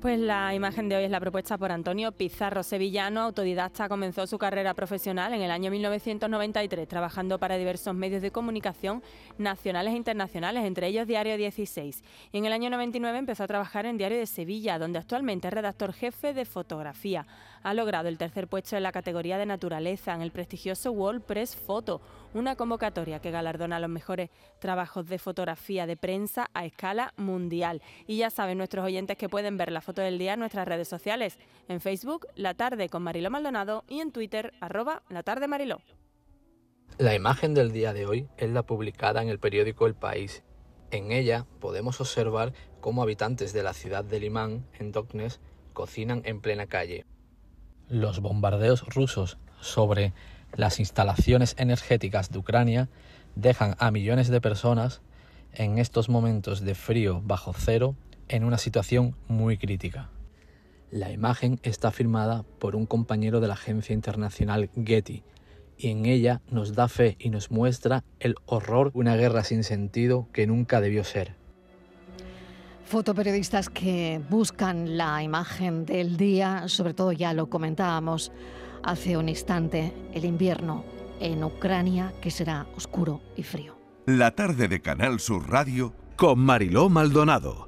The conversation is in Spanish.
Pues la imagen de hoy es la propuesta por Antonio Pizarro, sevillano, autodidacta, comenzó su carrera profesional en el año 1993, trabajando para diversos medios de comunicación nacionales e internacionales, entre ellos Diario 16. Y en el año 99 empezó a trabajar en Diario de Sevilla, donde actualmente es redactor jefe de fotografía. Ha logrado el tercer puesto en la categoría de naturaleza en el prestigioso World Press Photo, una convocatoria que galardona los mejores trabajos de fotografía de prensa a escala mundial. Y ya saben nuestros oyentes que pueden ver la foto del día en nuestras redes sociales, en Facebook La Tarde con Mariló Maldonado y en Twitter arroba La Tarde Mariló. La imagen del día de hoy es la publicada en el periódico El País. En ella podemos observar cómo habitantes de la ciudad de Limán, en Doknes, cocinan en plena calle. Los bombardeos rusos sobre las instalaciones energéticas de Ucrania dejan a millones de personas en estos momentos de frío bajo cero en una situación muy crítica. La imagen está firmada por un compañero de la agencia internacional Getty y en ella nos da fe y nos muestra el horror de una guerra sin sentido que nunca debió ser. Fotoperiodistas que buscan la imagen del día, sobre todo ya lo comentábamos hace un instante, el invierno en Ucrania que será oscuro y frío. La tarde de Canal Sur Radio con Mariló Maldonado,